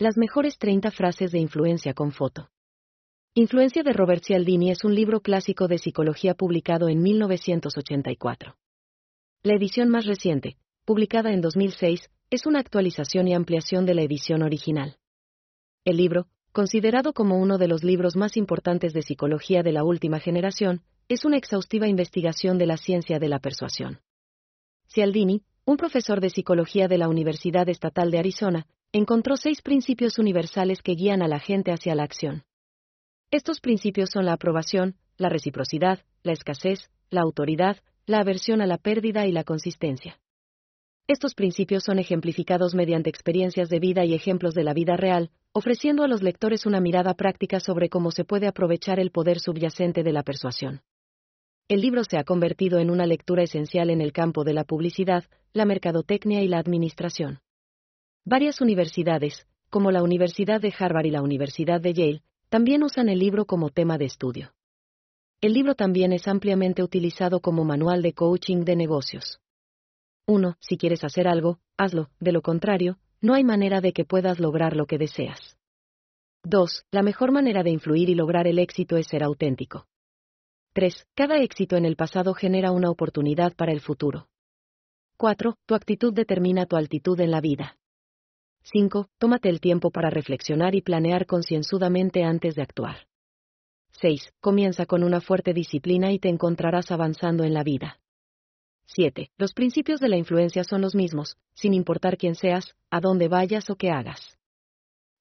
Las mejores 30 frases de influencia con foto. Influencia de Robert Cialdini es un libro clásico de psicología publicado en 1984. La edición más reciente, publicada en 2006, es una actualización y ampliación de la edición original. El libro, considerado como uno de los libros más importantes de psicología de la última generación, es una exhaustiva investigación de la ciencia de la persuasión. Cialdini, un profesor de psicología de la Universidad Estatal de Arizona, encontró seis principios universales que guían a la gente hacia la acción. Estos principios son la aprobación, la reciprocidad, la escasez, la autoridad, la aversión a la pérdida y la consistencia. Estos principios son ejemplificados mediante experiencias de vida y ejemplos de la vida real, ofreciendo a los lectores una mirada práctica sobre cómo se puede aprovechar el poder subyacente de la persuasión. El libro se ha convertido en una lectura esencial en el campo de la publicidad, la mercadotecnia y la administración. Varias universidades, como la Universidad de Harvard y la Universidad de Yale, también usan el libro como tema de estudio. El libro también es ampliamente utilizado como manual de coaching de negocios. 1. Si quieres hacer algo, hazlo, de lo contrario, no hay manera de que puedas lograr lo que deseas. 2. La mejor manera de influir y lograr el éxito es ser auténtico. 3. Cada éxito en el pasado genera una oportunidad para el futuro. 4. Tu actitud determina tu altitud en la vida. 5. Tómate el tiempo para reflexionar y planear concienzudamente antes de actuar. 6. Comienza con una fuerte disciplina y te encontrarás avanzando en la vida. 7. Los principios de la influencia son los mismos, sin importar quién seas, a dónde vayas o qué hagas.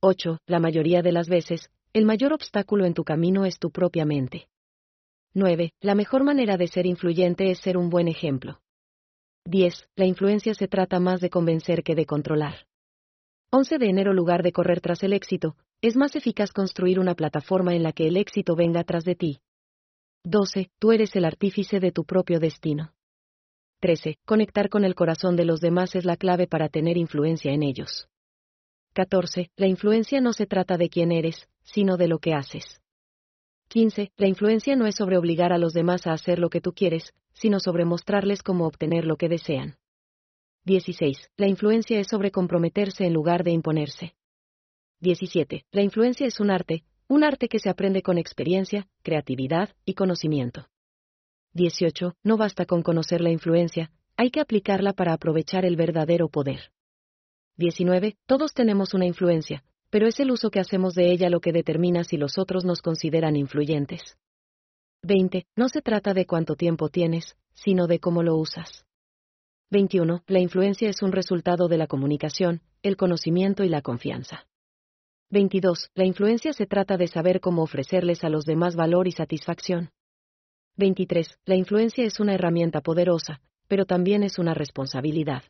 8. La mayoría de las veces, el mayor obstáculo en tu camino es tu propia mente. 9. La mejor manera de ser influyente es ser un buen ejemplo. 10. La influencia se trata más de convencer que de controlar. 11 de enero lugar de correr tras el éxito, es más eficaz construir una plataforma en la que el éxito venga tras de ti. 12. Tú eres el artífice de tu propio destino. 13. Conectar con el corazón de los demás es la clave para tener influencia en ellos. 14. La influencia no se trata de quién eres, sino de lo que haces. 15. La influencia no es sobre obligar a los demás a hacer lo que tú quieres, sino sobre mostrarles cómo obtener lo que desean. 16. La influencia es sobre comprometerse en lugar de imponerse. 17. La influencia es un arte, un arte que se aprende con experiencia, creatividad y conocimiento. 18. No basta con conocer la influencia, hay que aplicarla para aprovechar el verdadero poder. 19. Todos tenemos una influencia, pero es el uso que hacemos de ella lo que determina si los otros nos consideran influyentes. 20. No se trata de cuánto tiempo tienes, sino de cómo lo usas. 21. La influencia es un resultado de la comunicación, el conocimiento y la confianza. 22. La influencia se trata de saber cómo ofrecerles a los demás valor y satisfacción. 23. La influencia es una herramienta poderosa, pero también es una responsabilidad.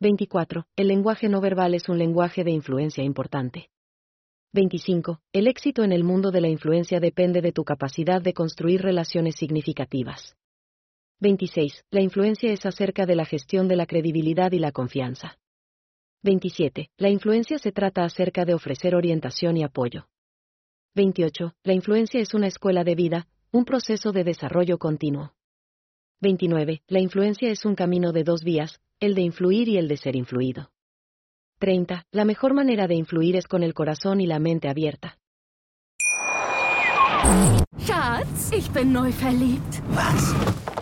24. El lenguaje no verbal es un lenguaje de influencia importante. 25. El éxito en el mundo de la influencia depende de tu capacidad de construir relaciones significativas. 26. La influencia es acerca de la gestión de la credibilidad y la confianza. 27. La influencia se trata acerca de ofrecer orientación y apoyo. 28. La influencia es una escuela de vida, un proceso de desarrollo continuo. 29. La influencia es un camino de dos vías, el de influir y el de ser influido. 30. La mejor manera de influir es con el corazón y la mente abierta. Schatz, ich bin neu verliebt. Was?